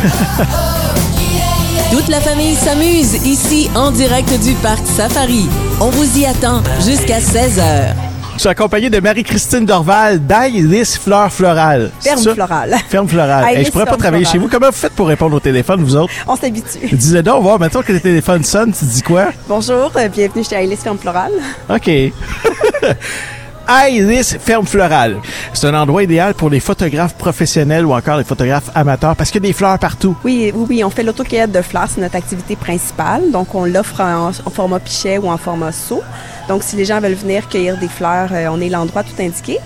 Toute la famille s'amuse ici en direct du parc Safari. On vous y attend jusqu'à 16h. Je suis accompagné de Marie-Christine Dorval d'Ailis Fleur Florale. Ferme florale. Ferme Florale. Ailis Hey, je pourrais pas travailler chez vous. Comment vous faites pour répondre au téléphone, vous autres? On s'habitue. Disais donc, voir, maintenant que le téléphone sonne, tu dis quoi? Bonjour, euh, bienvenue chez Alice Ferme Florale. OK. Ailis Ferme Florale. C'est un endroit idéal pour les photographes professionnels ou encore les photographes amateurs parce qu'il y a des fleurs partout. Oui, oui, oui, on fait l'autocueillette de fleurs, c'est notre activité principale. Donc, on l'offre en, en format pichet ou en format seau. Donc, si les gens veulent venir cueillir des fleurs, euh, on est l'endroit tout indiqué.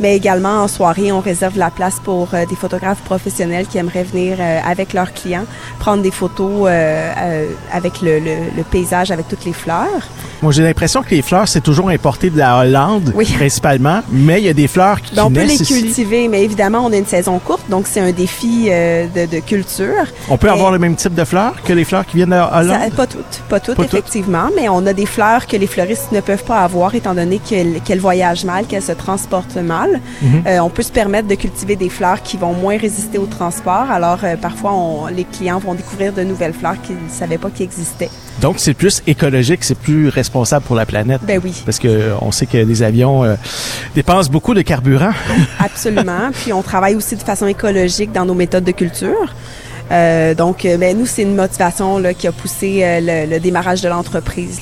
Mais également, en soirée, on réserve la place pour euh, des photographes professionnels qui aimeraient venir euh, avec leurs clients prendre des photos euh, avec le, le- le paysage, avec toutes les fleurs. Moi, j'ai l'impression que les fleurs, c'est toujours importé de la Hollande, Oui. principalement, mais il y a des fleurs qui, Ben, on peut les ici. cultiver, mais évidemment, on a une saison courte, donc c'est un défi euh, de, de culture. On peut Mais- avoir le même type de fleurs que les fleurs qui viennent de Ça- Hollande? pas toutes, pas toutes Pas toutes? effectivement, mais on a des fleurs que les fleuristes ne peuvent pas avoir étant donné qu'elles qu'elles voyagent mal, qu'elles se transportent mal. Mhm. Euh, on peut se permettre de cultiver des fleurs qui vont moins résister au transport. Alors euh, parfois, on- les clients vont découvrir de nouvelles fleurs qu'ils ne savaient pas qu'ils existaient. Donc, c'est plus écologique, c'est plus responsable pour la planète. Ben oui, Parce que euh, sait que les avions dépensent beaucoup de carburant. absolument. Puis on travaille aussi de façon écologique dans nos méthodes de culture. Euh, donc, euh, ben, nous, c'est une motivation qui a poussé euh, le, le démarrage de l'entreprise.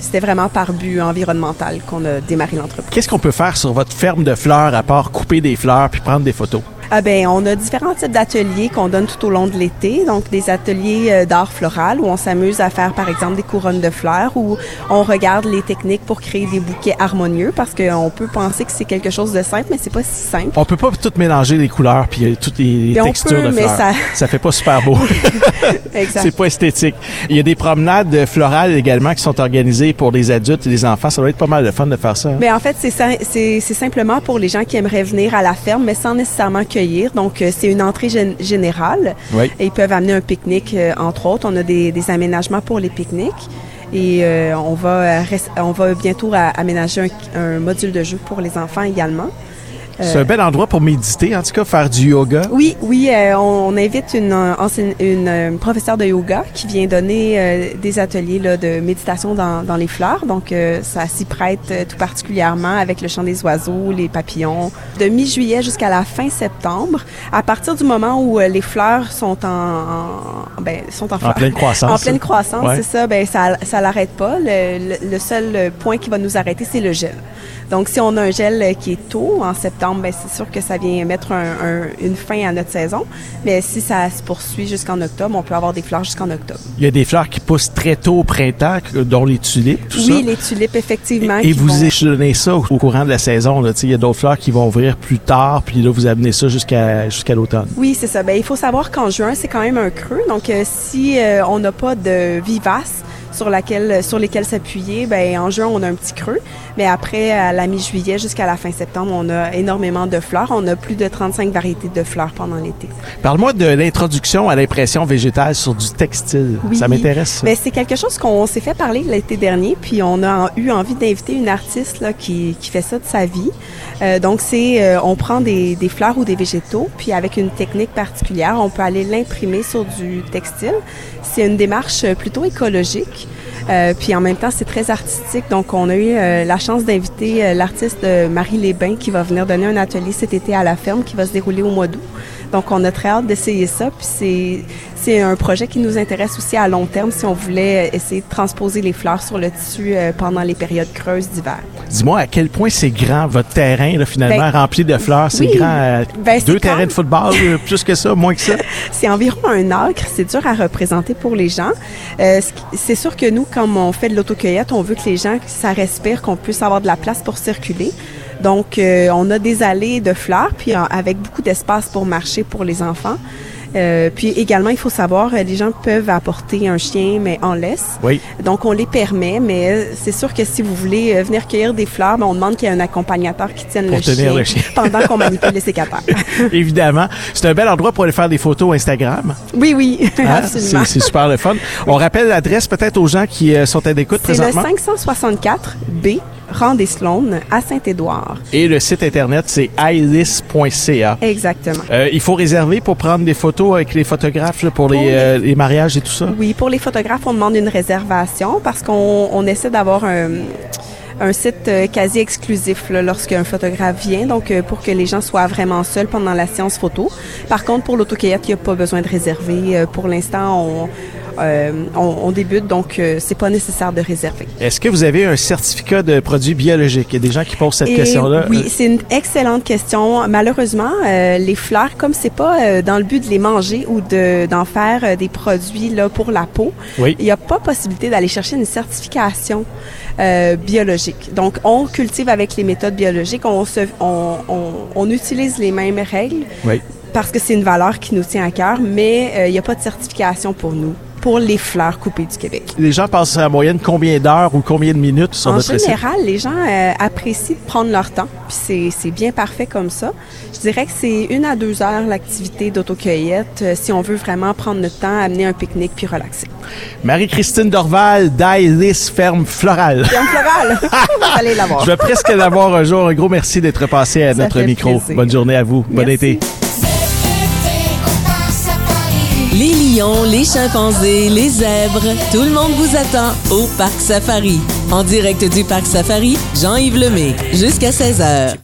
C'était vraiment par but environnemental qu'on a démarré l'entreprise. Qu'est-ce qu'on peut faire sur votre ferme de fleurs à part couper des fleurs puis prendre des photos? Ah ben, on a différents types d'ateliers qu'on donne tout au long de l'été. Donc, des ateliers euh, d'art floral où on s'amuse à faire, par exemple, des couronnes de fleurs, où on regarde les techniques pour créer des bouquets harmonieux, parce qu'on peut penser que c'est quelque chose de simple, mais c'est pas si simple. On peut pas tout mélanger les couleurs puis euh, toutes les on textures peut, de mais fleurs. ça- ça fait pas super beau. C'est pas esthétique. Il y a des promenades florales également qui sont organisées pour des adultes et des enfants. Ça doit être pas mal de fun de faire ça. hein? Mais en fait, c'est sim- c'est c'est simplement pour les gens qui aimeraient venir à la ferme, mais sans nécessairement Donc, euh, c'est une entrée gén- générale. Oui. Et ils peuvent amener un pique-nique, euh, entre autres. On a des, des aménagements pour les pique-niques. Et euh, on, va, res- on va bientôt aménager un, un module de jeu pour les enfants également. C'est un bel endroit pour méditer, en tout cas, faire du yoga. Oui, oui, euh, on, on invite une, euh, enseigne- une, euh, professeure de yoga qui vient donner euh, des ateliers là, de méditation dans, dans les fleurs. Donc, euh, ça s'y prête tout particulièrement avec le chant des oiseaux, les papillons. De mi-juillet jusqu'à la fin septembre, à partir du moment où les fleurs sont en, en- ben, sont en, En fleurs. pleine croissance. En pleine croissance, Ouais. c'est ça. Ben ça, ça l'arrête pas. Le, le- le seul point qui va nous arrêter, c'est le gel. Donc, si on a un gel qui est tôt en septembre, ben c'est sûr que ça vient mettre un- un- une fin à notre saison. Mais si ça se poursuit jusqu'en octobre, on peut avoir des fleurs jusqu'en octobre. Il y a des fleurs qui poussent très tôt au printemps, dont les tulipes, tout ça. Oui, les tulipes, effectivement. Et vous vont- échelonnez ça au, au courant de la saison. là. Il y a d'autres fleurs qui vont ouvrir plus tard, puis là, vous amenez ça jusqu'à jusqu'à l'automne. Oui, c'est ça. Ben, il faut savoir qu'en juin, c'est quand même un creux. Donc, euh, si euh, on n'a pas de vivaces sur, laquelle, sur lesquelles s'appuyer, ben, en juin, on a un petit creux. Mais après, à la mi-juillet jusqu'à la fin septembre, on a énormément de fleurs. On a plus de 35 variétés de fleurs pendant l'été. Parle-moi de l'introduction à l'impression végétale sur du textile. Oui. Ça m'intéresse. ça. Ben, c'est quelque chose qu'on s'est fait parler l'été dernier, puis on a eu envie d'inviter une artiste là, qui, qui fait ça de sa vie. Euh, donc, c'est euh, on prend des, des fleurs ou des végétaux, puis avec une technique particulière, on peut aller l'imprimer sur du textile. C'est une démarche euh, plutôt écologique. Euh, puis en même temps, c'est très artistique. Donc, on a eu euh, la chance d'inviter euh, l'artiste Marie Lesbains qui va venir donner un atelier cet été à la ferme qui va se dérouler au mois d'août. Donc, on a très hâte d'essayer ça. Puis c'est un projet qui nous intéresse aussi à long terme si on voulait essayer de transposer les fleurs sur le tissu euh, pendant les périodes creuses d'hiver. Dis-moi à quel point c'est grand votre terrain, là, finalement, Ben, rempli de fleurs? C'est oui. grand. euh, Ben, deux quand- terrains de football, euh, plus que ça, moins que ça? C'est environ un acre. C'est dur à représenter pour les gens. Euh, c'est sûr que nous, comme on fait de l'autocueillette, on veut que les gens, ça respire, qu'on puisse avoir de la place pour circuler. Donc, euh, on a des allées de fleurs, puis euh, avec beaucoup d'espace pour marcher pour les enfants. Euh, puis également, il faut savoir, les gens peuvent apporter un chien, mais en laisse. Oui. Donc, on les permet, mais c'est sûr que si vous voulez venir cueillir des fleurs, ben, on demande qu'il y ait un accompagnateur qui tienne pour le, tenir chien le, chien pendant qu'on manipule les sécateurs. Évidemment. C'est un bel endroit pour aller faire des photos Instagram. Oui, oui, hein? absolument. C'est super le fun. On rappelle l'adresse peut-être aux gens qui sont à l'écoute présentement. C'est le 564B Rand et à Saint-Édouard. Et le site Internet, c'est iris.ca. Exactement. Euh, il faut réserver pour prendre des photos avec les photographes pour, pour les, euh, les, mariages et tout ça? Oui, pour les photographes, on demande une réservation parce qu'on on essaie d'avoir un un site euh, quasi exclusif lorsqu'un photographe vient, donc euh, pour que les gens soient vraiment seuls pendant la séance photo. Par contre, pour l'autocueillette, il n'y a pas besoin de réserver. Euh, pour l'instant, on, euh, on, on débute, donc euh, c'est pas nécessaire de réserver. Est-ce que vous avez un certificat de produits biologiques? Il y a des gens qui posent cette Et question-là. Oui, c'est une excellente question. Malheureusement, euh, les fleurs, comme c'est pas dans le but de les manger ou de d'en faire des produits là pour la peau, Oui. il n'y a pas possibilité d'aller chercher une certification biologique. Donc, on cultive avec les méthodes biologiques, on, se, on, on, on utilise les mêmes règles Oui. parce que c'est une valeur qui nous tient à cœur, mais euh, il n'y a pas de certification pour nous, pour les fleurs coupées du Québec. Les gens passent en moyenne combien d'heures ou combien de minutes sur En général, les gens euh, apprécient de prendre leur temps, puis c'est, c'est bien parfait comme ça. Je dirais que c'est une à deux heures l'activité d'autocueillette euh, si on veut vraiment prendre notre temps, amener un pique-nique puis relaxer. Marie-Christine Dorval d'Ailis Ferme Florale. Bien floral, vous allez l'avoir. Je vais presque l'avoir un jour. Un gros merci d'être passé à Ça notre micro. plaisir. Bonne journée à vous. Bon été. Les chimpanzés, les zèbres, tout le monde vous attend au Parc Safari. En direct du Parc Safari, Jean-Yves Lemay, jusqu'à 16h.